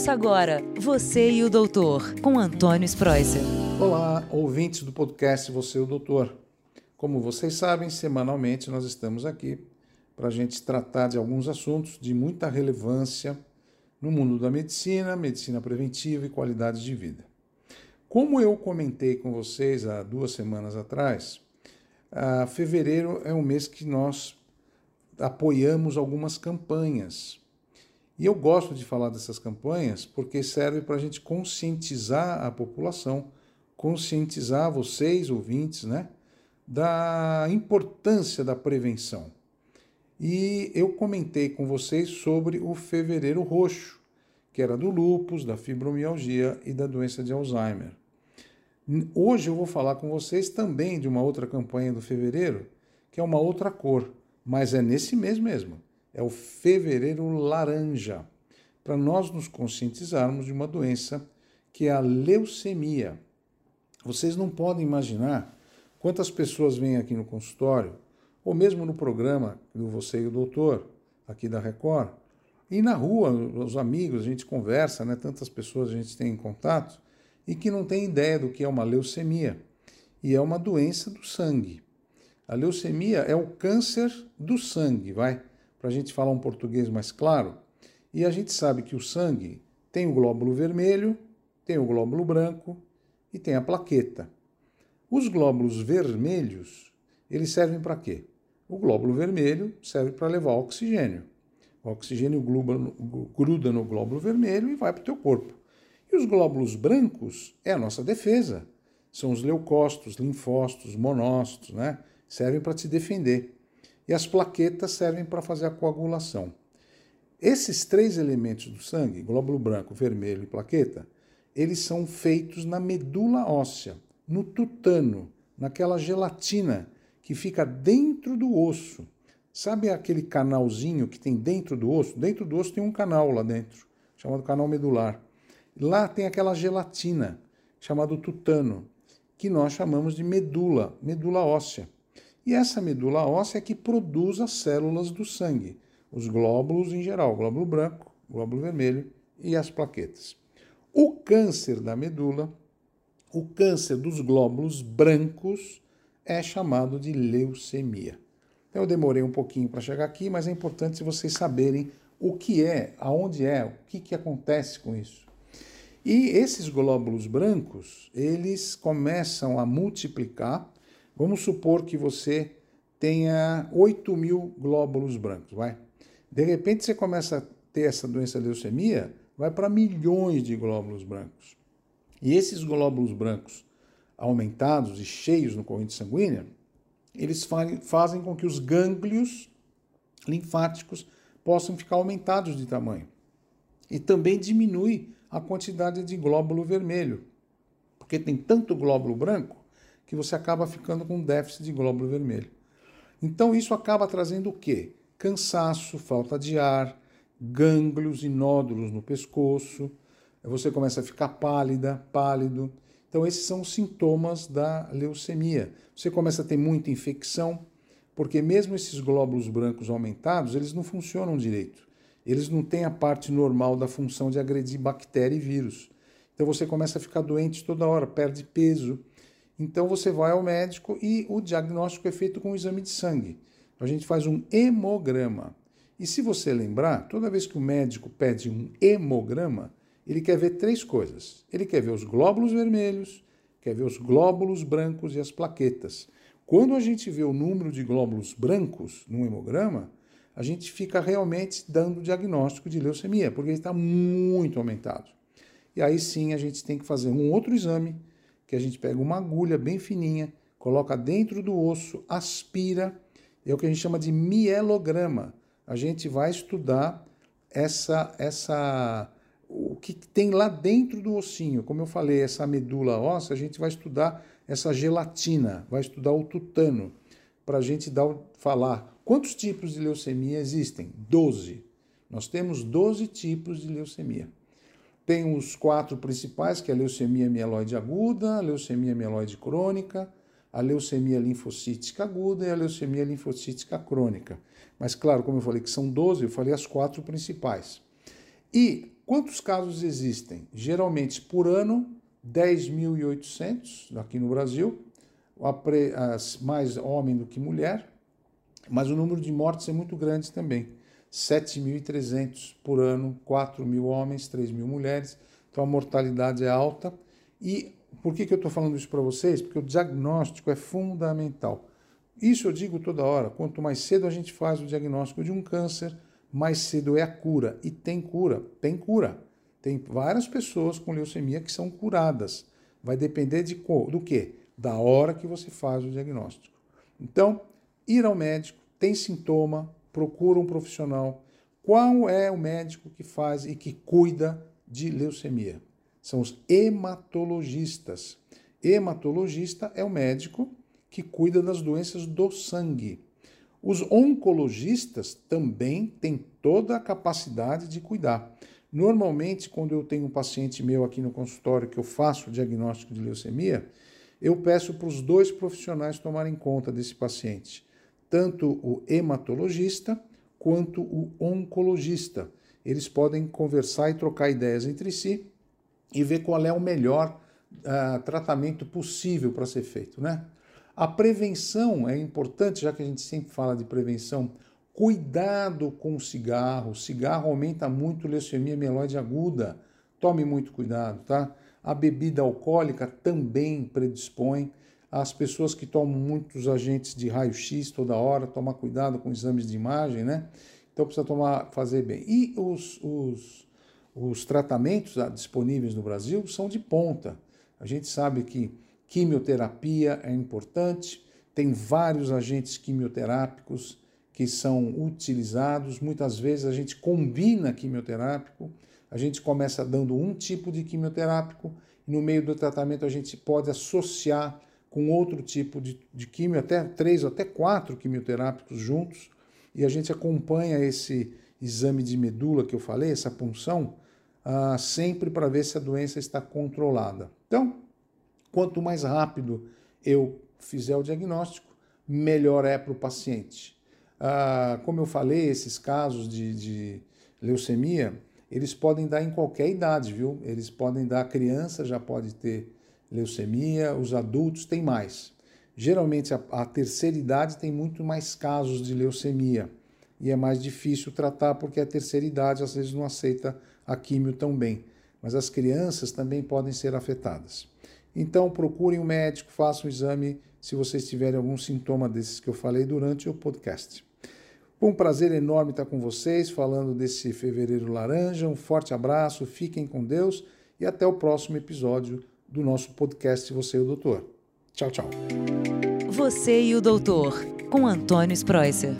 Ouça agora Você e o Doutor, com Antônio Spreuser. Olá, ouvintes do podcast Você e o Doutor. Como vocês sabem, semanalmente nós estamos aqui para a gente tratar de alguns assuntos de muita relevância no mundo da medicina, medicina preventiva e qualidade de vida. Como eu comentei com vocês há duas semanas atrás, fevereiro é um mês que nós apoiamos algumas campanhas e eu gosto de falar dessas campanhas porque serve para a gente conscientizar a população, conscientizar vocês, ouvintes, né, da importância da prevenção. E eu comentei com vocês sobre o fevereiro roxo, que era do lúpus, da fibromialgia e da doença de Alzheimer. Hoje eu vou falar com vocês também de uma outra campanha do fevereiro, que é uma outra cor, mas é nesse mês mesmo é o fevereiro laranja, para nós nos conscientizarmos de uma doença que é a leucemia. Vocês não podem imaginar quantas pessoas vêm aqui no consultório, ou mesmo no programa do Você e o Doutor, aqui da Record, e na rua, os amigos, a gente conversa, né? tantas pessoas a gente tem em contato, e que não tem ideia do que é uma leucemia. E é uma doença do sangue. A leucemia é o câncer do sangue, vai? Para a gente falar um português mais claro. E a gente sabe que o sangue tem o glóbulo vermelho, tem o glóbulo branco e tem a plaqueta. Os glóbulos vermelhos, eles servem para quê? O glóbulo vermelho serve para levar oxigênio. O oxigênio gruda no glóbulo vermelho e vai para o teu corpo. E os glóbulos brancos é a nossa defesa. São os leucócitos, linfócitos, monócitos, né? Servem para te defender e as plaquetas servem para fazer a coagulação. Esses três elementos do sangue, glóbulo branco, vermelho e plaqueta, eles são feitos na medula óssea, no tutano, naquela gelatina que fica dentro do osso. Sabe aquele canalzinho que tem dentro do osso? Dentro do osso tem um canal lá dentro, chamado canal medular. Lá tem aquela gelatina, chamado tutano, que nós chamamos de medula, medula óssea. E essa medula óssea é que produz as células do sangue, os glóbulos em geral, glóbulo branco, glóbulo vermelho e as plaquetas. O câncer da medula, o câncer dos glóbulos brancos, é chamado de leucemia. Eu demorei um pouquinho para chegar aqui, mas é importante vocês saberem o que é, aonde é, o que, que acontece com isso. E esses glóbulos brancos, eles começam a multiplicar Vamos supor que você tenha 8 mil glóbulos brancos, vai? De repente você começa a ter essa doença leucemia, vai para milhões de glóbulos brancos. E esses glóbulos brancos aumentados e cheios no corrente sanguínea, eles fazem com que os gânglios linfáticos possam ficar aumentados de tamanho. E também diminui a quantidade de glóbulo vermelho, porque tem tanto glóbulo branco que você acaba ficando com déficit de glóbulo vermelho. Então isso acaba trazendo o quê? Cansaço, falta de ar, gânglios e nódulos no pescoço, você começa a ficar pálida, pálido. Então esses são os sintomas da leucemia. Você começa a ter muita infecção, porque mesmo esses glóbulos brancos aumentados, eles não funcionam direito. Eles não têm a parte normal da função de agredir bactéria e vírus. Então você começa a ficar doente toda hora, perde peso, então você vai ao médico e o diagnóstico é feito com um exame de sangue. A gente faz um hemograma. E se você lembrar, toda vez que o médico pede um hemograma, ele quer ver três coisas. Ele quer ver os glóbulos vermelhos, quer ver os glóbulos brancos e as plaquetas. Quando a gente vê o número de glóbulos brancos no hemograma, a gente fica realmente dando diagnóstico de leucemia, porque ele está muito aumentado. E aí sim a gente tem que fazer um outro exame que a gente pega uma agulha bem fininha, coloca dentro do osso, aspira, é o que a gente chama de mielograma. A gente vai estudar essa essa o que tem lá dentro do ossinho. Como eu falei, essa medula óssea, a gente vai estudar essa gelatina, vai estudar o tutano, para a gente dar, falar quantos tipos de leucemia existem? Doze. Nós temos 12 tipos de leucemia. Tem os quatro principais, que é a leucemia mieloide aguda, a leucemia mieloide crônica, a leucemia linfocítica aguda e a leucemia linfocítica crônica. Mas, claro, como eu falei que são 12, eu falei as quatro principais. E Quantos casos existem? Geralmente por ano, 10.800 aqui no Brasil, mais homem do que mulher, mas o número de mortes é muito grande também. 7.300 por ano, 4 mil homens, 3 mil mulheres, então a mortalidade é alta. E por que, que eu estou falando isso para vocês? Porque o diagnóstico é fundamental. Isso eu digo toda hora: quanto mais cedo a gente faz o diagnóstico de um câncer, mais cedo é a cura. E tem cura, tem cura. Tem várias pessoas com leucemia que são curadas. Vai depender de do quê? Da hora que você faz o diagnóstico. Então, ir ao médico, tem sintoma, procura um profissional. Qual é o médico que faz e que cuida de leucemia? São os hematologistas. Hematologista é o médico que cuida das doenças do sangue. Os oncologistas também têm toda a capacidade de cuidar. Normalmente, quando eu tenho um paciente meu aqui no consultório que eu faço o diagnóstico de leucemia, eu peço para os dois profissionais tomarem conta desse paciente, tanto o hematologista quanto o oncologista. Eles podem conversar e trocar ideias entre si e ver qual é o melhor uh, tratamento possível para ser feito, né? A prevenção é importante, já que a gente sempre fala de prevenção. Cuidado com o cigarro. O cigarro aumenta muito a leucemia mieloide aguda. Tome muito cuidado, tá? A bebida alcoólica também predispõe. As pessoas que tomam muitos agentes de raio-x toda hora, tomar cuidado com exames de imagem, né? Então precisa tomar, fazer bem. E os, os, os tratamentos disponíveis no Brasil são de ponta. A gente sabe que Quimioterapia é importante, tem vários agentes quimioterápicos que são utilizados. Muitas vezes a gente combina quimioterápico, a gente começa dando um tipo de quimioterápico e no meio do tratamento a gente pode associar com outro tipo de, de até três, até quatro quimioterápicos juntos, e a gente acompanha esse exame de medula que eu falei, essa punção, ah, sempre para ver se a doença está controlada. Então, Quanto mais rápido eu fizer o diagnóstico, melhor é para o paciente. Ah, como eu falei, esses casos de, de, leucemia, eles podem dar em qualquer idade, viu? Eles podem dar, a criança já pode ter leucemia, os adultos têm mais. Geralmente a, a terceira idade tem muito mais casos de leucemia e é mais difícil tratar porque a terceira idade às vezes não aceita a químio tão bem. Mas as crianças também podem ser afetadas. Então procurem um médico, façam um exame se vocês tiverem algum sintoma desses que eu falei durante o podcast. um prazer enorme estar com vocês falando desse fevereiro laranja. Um forte abraço, fiquem com Deus e até o próximo episódio do nosso podcast Você e o Doutor. Tchau, tchau. Você e o Doutor, com Antônio Spreuser.